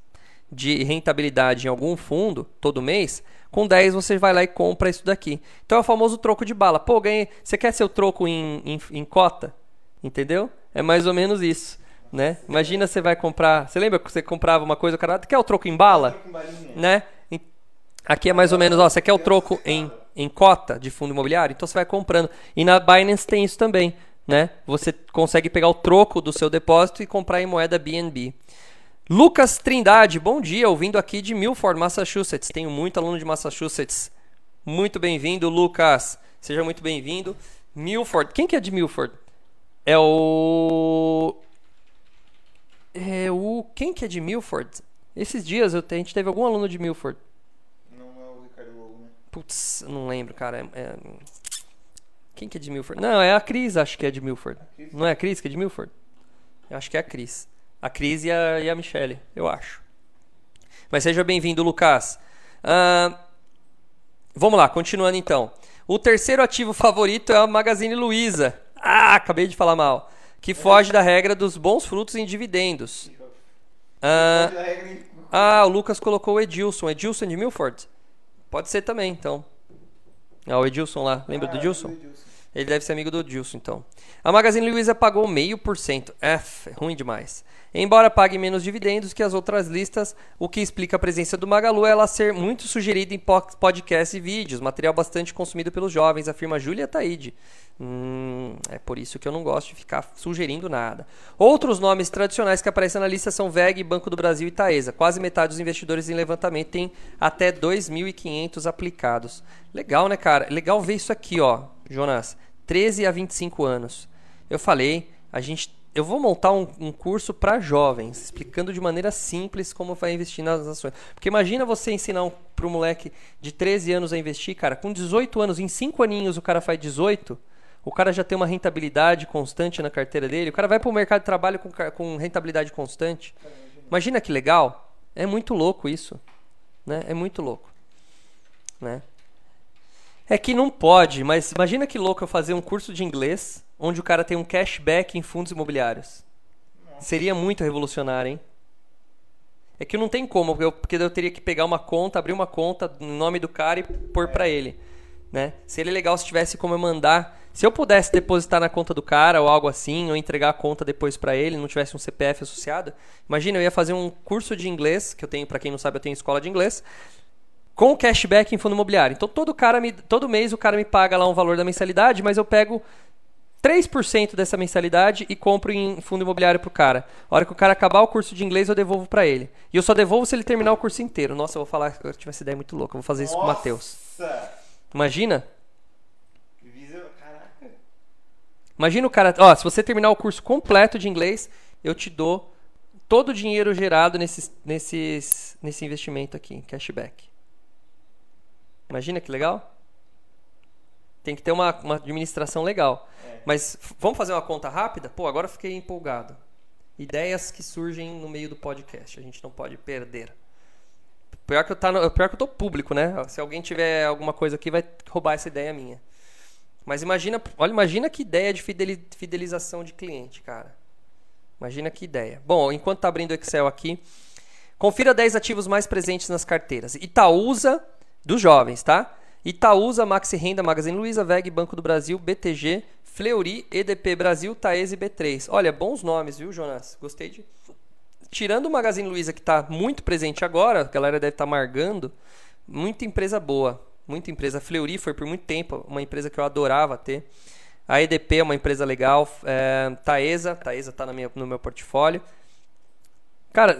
de rentabilidade em algum fundo todo mês, com 10 você vai lá e compra isso daqui. Então é o famoso troco de bala. Pô, ganhei. Você quer seu troco em, em, em cota? Entendeu? É mais ou menos isso. Né? Imagina você vai comprar. Você lembra que você comprava uma coisa, o cara quer o troco em bala? Né? Aqui é mais ou menos, ó, você quer o troco em, em cota de fundo imobiliário? Então você vai comprando. E na Binance tem isso também. Né? Você consegue pegar o troco do seu depósito e comprar em moeda BNB. Lucas Trindade, bom dia, ouvindo aqui de Milford, Massachusetts. Tenho muito aluno de Massachusetts. Muito bem-vindo, Lucas. Seja muito bem-vindo. Milford, quem que é de Milford? É o. É o quem que é de Milford? Esses dias eu, a gente teve algum aluno de Milford. Não é o Ricardo Lobo, né? Putz, não lembro, cara. É- é- Quem que é de Milford? Não, é a Cris, acho que é de Milford. Não é a Cris que é de Milford? Eu acho que é a Cris. A Cris e a, e a Michelle, eu acho. Mas seja bem-vindo, Lucas. Ah, vamos lá, continuando então. O terceiro ativo favorito é a Magazine Luiza. Ah, acabei de falar mal. Que foge da regra dos bons frutos em dividendos. Ah, ah, o Lucas colocou o Edilson. Edilson de Milford? Pode ser também, então. Ah, o Edilson lá. Lembra Ah, do Edilson? Ele deve ser amigo do Edilson, então. A Magazine Luiza pagou meio por cento. F, ruim demais. Embora pague menos dividendos que as outras listas, o que explica a presença do Magalu é ela ser muito sugerida em po- podcasts e vídeos, material bastante consumido pelos jovens, afirma Júlia Taide. Hum, é por isso que eu não gosto de ficar sugerindo nada. Outros nomes tradicionais que aparecem na lista são VEG, Banco do Brasil e Taesa. Quase metade dos investidores em levantamento tem até 2.500 aplicados. Legal, né, cara? Legal ver isso aqui, ó, Jonas. 13 a 25 anos. Eu falei, a gente eu vou montar um, um curso para jovens, explicando de maneira simples como vai investir nas ações. Porque imagina você ensinar um, para um moleque de 13 anos a investir, cara, com 18 anos, em 5 aninhos o cara faz 18, o cara já tem uma rentabilidade constante na carteira dele, o cara vai para o mercado de trabalho com, com rentabilidade constante. Imagina que legal. É muito louco isso. Né? É muito louco. Né? É que não pode, mas imagina que louco eu fazer um curso de inglês onde o cara tem um cashback em fundos imobiliários. Seria muito revolucionário, hein? É que não tem como, porque eu, teria que pegar uma conta, abrir uma conta no nome do cara e pôr pra ele. Né? Seria legal se tivesse como eu mandar. Se eu pudesse depositar na conta do cara ou algo assim, ou entregar a conta depois pra ele, não tivesse um CPF associado. Imagina, eu ia fazer um curso de inglês, que eu tenho, pra quem não sabe, eu tenho escola de inglês, com cashback em fundo imobiliário. Então todo cara me, todo mês o cara me paga lá um valor da mensalidade, mas eu pego 3% dessa mensalidade e compro em fundo imobiliário pro cara. A hora que o cara acabar o curso de inglês, eu devolvo pra ele. E eu só devolvo se ele terminar o curso inteiro. Nossa, eu vou falar, eu tive essa ideia muito louca. Eu vou fazer isso com o Matheus. Nossa! Imagina? Caraca. Imagina o cara, ó, se você terminar o curso completo de inglês, eu te dou todo o dinheiro gerado nesses, nesses, nesse investimento aqui, cashback. Imagina que legal? Tem que ter uma, uma administração legal. É. Mas vamos fazer uma conta rápida? Pô, agora fiquei empolgado. Ideias que surgem no meio do podcast, a gente não pode perder. Pior que eu, tá no- pior que eu tô público, né? Se alguém tiver alguma coisa aqui, vai roubar essa ideia minha. Mas imagina, olha, imagina que ideia de fideli- fidelização de cliente, cara. Imagina que ideia. Bom, enquanto tá abrindo o Excel aqui, confira 10 ativos mais presentes nas carteiras. Itaúsa dos jovens, tá? Itaúsa, Maxi Renda, Magazine Luiza, VEG, Banco do Brasil, BTG, Fleury, EDP Brasil, Taese e B3. Olha, bons nomes, viu, Jonas? Gostei de tirando o Magazine Luiza que está muito presente agora, a galera deve estar amargando, muita empresa boa, muita empresa. Fleury foi por muito tempo uma empresa que eu adorava ter. A EDP é uma empresa legal. É, Taesa, Taesa está no meu portfólio. Cara,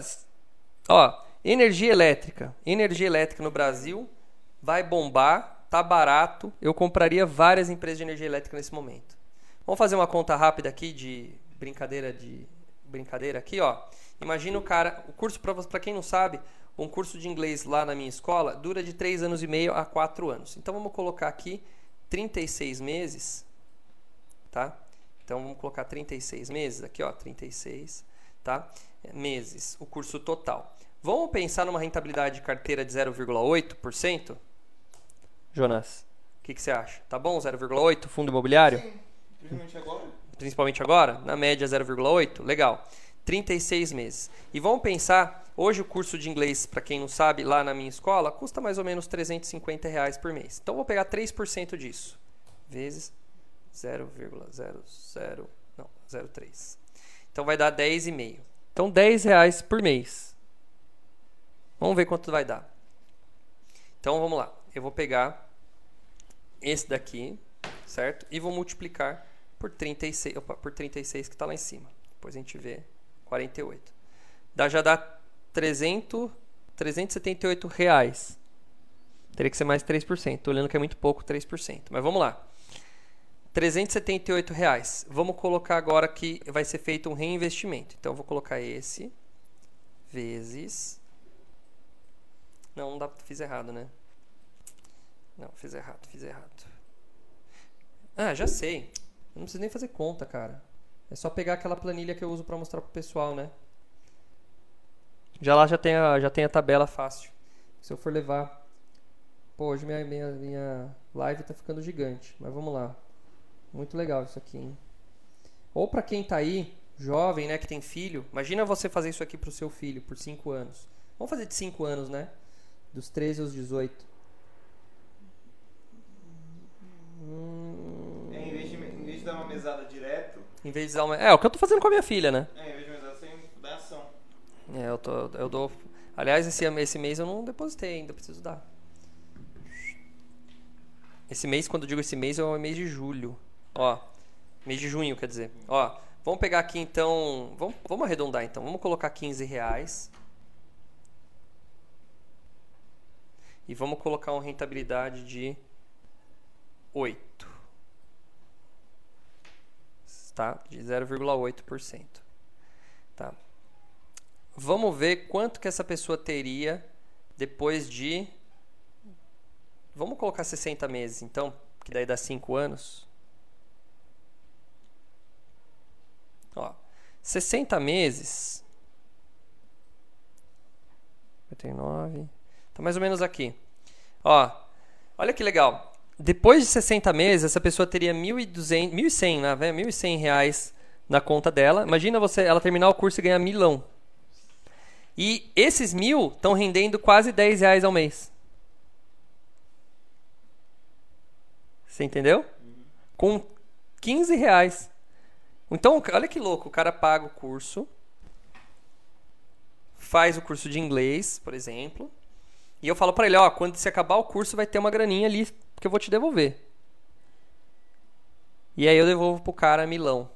ó, energia elétrica. Energia elétrica no Brasil vai bombar, tá barato. Eu compraria várias empresas de energia elétrica nesse momento. Vamos fazer uma conta rápida aqui de brincadeira de brincadeira aqui, ó. Imagina o cara, o curso para quem não sabe, um curso de inglês lá na minha escola dura de 3 anos e meio a 4 anos. Então vamos colocar aqui 36 meses, tá? Então vamos colocar 36 meses aqui, ó, 36, tá? Meses, o curso total. Vamos pensar numa rentabilidade de carteira de 0,8%? Jonas, o que, que você acha? Tá bom 0,8 fundo imobiliário? Sim, principalmente agora. principalmente agora, na média 0,8, legal. 36 meses. E vamos pensar, hoje o curso de inglês, para quem não sabe, lá na minha escola, custa mais ou menos 350 reais por mês. Então vou pegar 3% disso, vezes 0,00, não, 0,3. Então vai dar 10,5. Então 10 reais por mês. Vamos ver quanto vai dar. Então vamos lá. Eu vou pegar esse daqui, certo? E vou multiplicar por 36, opa, por 36 que está lá em cima. Depois a gente vê 48. Dá, já dá 300, 378 reais. Teria que ser mais 3%. Tô olhando que é muito pouco 3%. Mas vamos lá. 378 reais. Vamos colocar agora que vai ser feito um reinvestimento. Então vou colocar esse, vezes. Não, não dá, fiz errado, né? Não, fiz errado, fiz errado. Ah, já sei. Não preciso nem fazer conta, cara. É só pegar aquela planilha que eu uso para mostrar pro pessoal, né? Já lá já tem a, já tem a tabela fácil. Se eu for levar. Pô, hoje minha, minha, minha live tá ficando gigante. Mas vamos lá. Muito legal isso aqui, hein? Ou para quem tá aí, jovem, né, que tem filho. Imagina você fazer isso aqui pro seu filho por 5 anos. Vamos fazer de 5 anos, né? Dos 13 aos 18. Hum... É, em, vez de, em vez de dar uma mesada direto. Em vez de dar uma. É, o que eu tô fazendo com a minha filha, né? É, em vez de mesada, você dá ação. É, eu, tô, eu dou. Aliás, esse, esse mês eu não depositei ainda, preciso dar. Esse mês, quando eu digo esse mês, é o mês de julho. Ó, mês de junho, quer dizer. Ó, vamos pegar aqui então. Vamos, vamos arredondar então. Vamos colocar 15 reais. E vamos colocar uma rentabilidade de 8. Tá? De 0,8%. Tá? Vamos ver quanto que essa pessoa teria depois de. Vamos colocar 60 meses, então, que daí dá 5 anos. Ó, 60 meses. 59. Tá mais ou menos aqui. Ó, olha que legal. Depois de 60 meses, essa pessoa teria 1.200, 1.100, né? 1.100 reais na conta dela. Imagina você, ela terminar o curso e ganhar milão. E esses mil estão rendendo quase 10 reais ao mês. Você entendeu? Com 15 reais. Então, olha que louco, o cara paga o curso, faz o curso de inglês, por exemplo, e eu falo para ele, ó, quando você acabar o curso vai ter uma graninha ali que eu vou te devolver. E aí eu devolvo pro cara milão.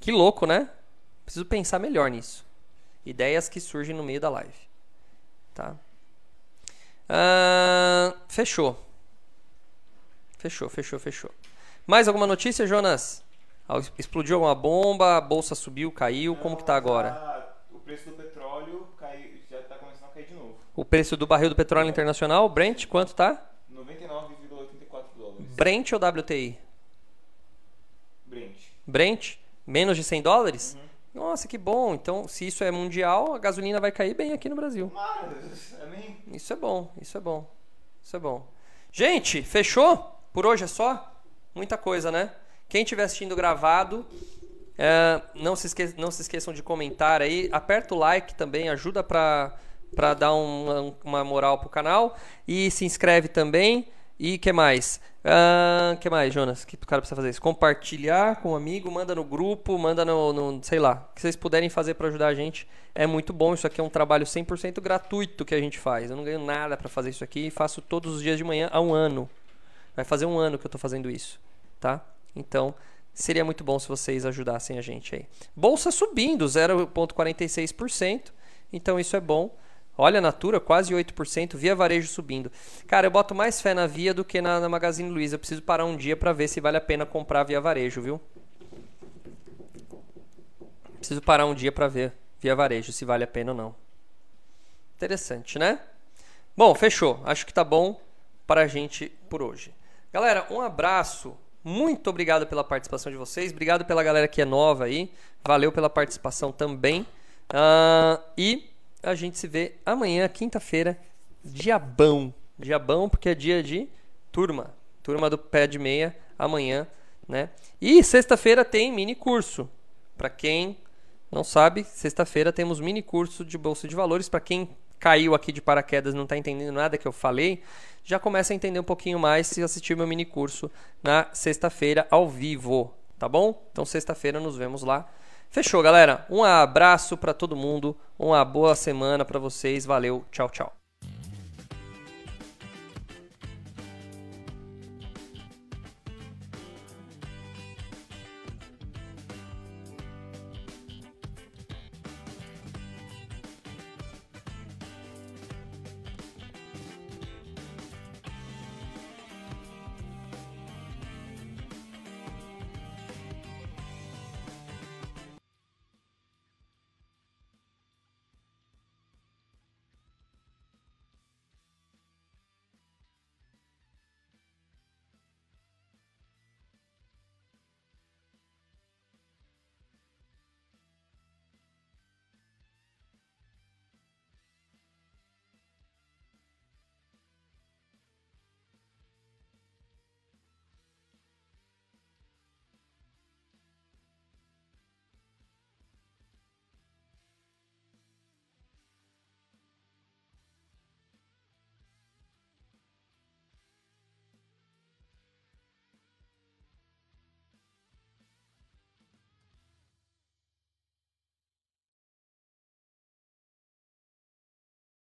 Que louco, né? Preciso pensar melhor nisso. Ideias que surgem no meio da live. Tá? Ah, fechou. Fechou, fechou, fechou. Mais alguma notícia, Jonas? Explodiu alguma bomba, a bolsa subiu, caiu, como que tá agora? Tá, o preço do petróleo caiu, já está começando a cair de novo. O preço do barril do petróleo internacional, Brent, quanto tá? 99,84 dólares. Brent ou WTI? Brent. Brent? Menos de 100 dólares? Uhum. Nossa, que bom. Então, se isso é mundial, a gasolina vai cair bem aqui no Brasil. Mas, amém. Isso é bom, isso é bom. Isso é bom. Gente, fechou? Por hoje é só? Muita coisa, né? Quem estiver assistindo gravado, é, não, se esque não se esqueçam de comentar aí. Aperta o like também, ajuda para dar um, uma moral pro canal. E se inscreve também. E que mais? Uh, que mais, Jonas? que o cara precisa fazer isso? Compartilhar com um amigo, manda no grupo, manda no, no sei lá, que vocês puderem fazer para ajudar a gente. É muito bom, isso aqui é um trabalho 100% gratuito que a gente faz. Eu não ganho nada para fazer isso aqui, faço todos os dias de manhã há um ano. Vai fazer um ano que eu tô fazendo isso, tá? Então, seria muito bom se vocês ajudassem a gente aí. Bolsa subindo 0.46%, então isso é bom. Olha, Natura quase 8%, Via Varejo subindo. Cara, eu boto mais fé na Via do que na, na Magazine Luiza. Eu preciso parar um dia para ver se vale a pena comprar Via Varejo, viu? Preciso parar um dia para ver Via Varejo se vale a pena ou não. Interessante, né? Bom, fechou. Acho que tá bom para a gente por hoje. Galera, um abraço. Muito obrigado pela participação de vocês. Obrigado pela galera que é nova aí. Valeu pela participação também. Uh, e a gente se vê amanhã, quinta-feira, diabão. Diabão, porque é dia de turma. Turma do pé de meia, amanhã, né? E sexta-feira tem mini curso. Para quem não sabe, sexta-feira temos mini curso de bolsa de valores. Para quem caiu aqui de paraquedas não está entendendo nada que eu falei, já começa a entender um pouquinho mais se assistir meu mini curso na sexta-feira ao vivo, tá bom? Então sexta-feira nos vemos lá. Fechou, galera. Um abraço para todo mundo, uma boa semana para vocês. Valeu, tchau, tchau.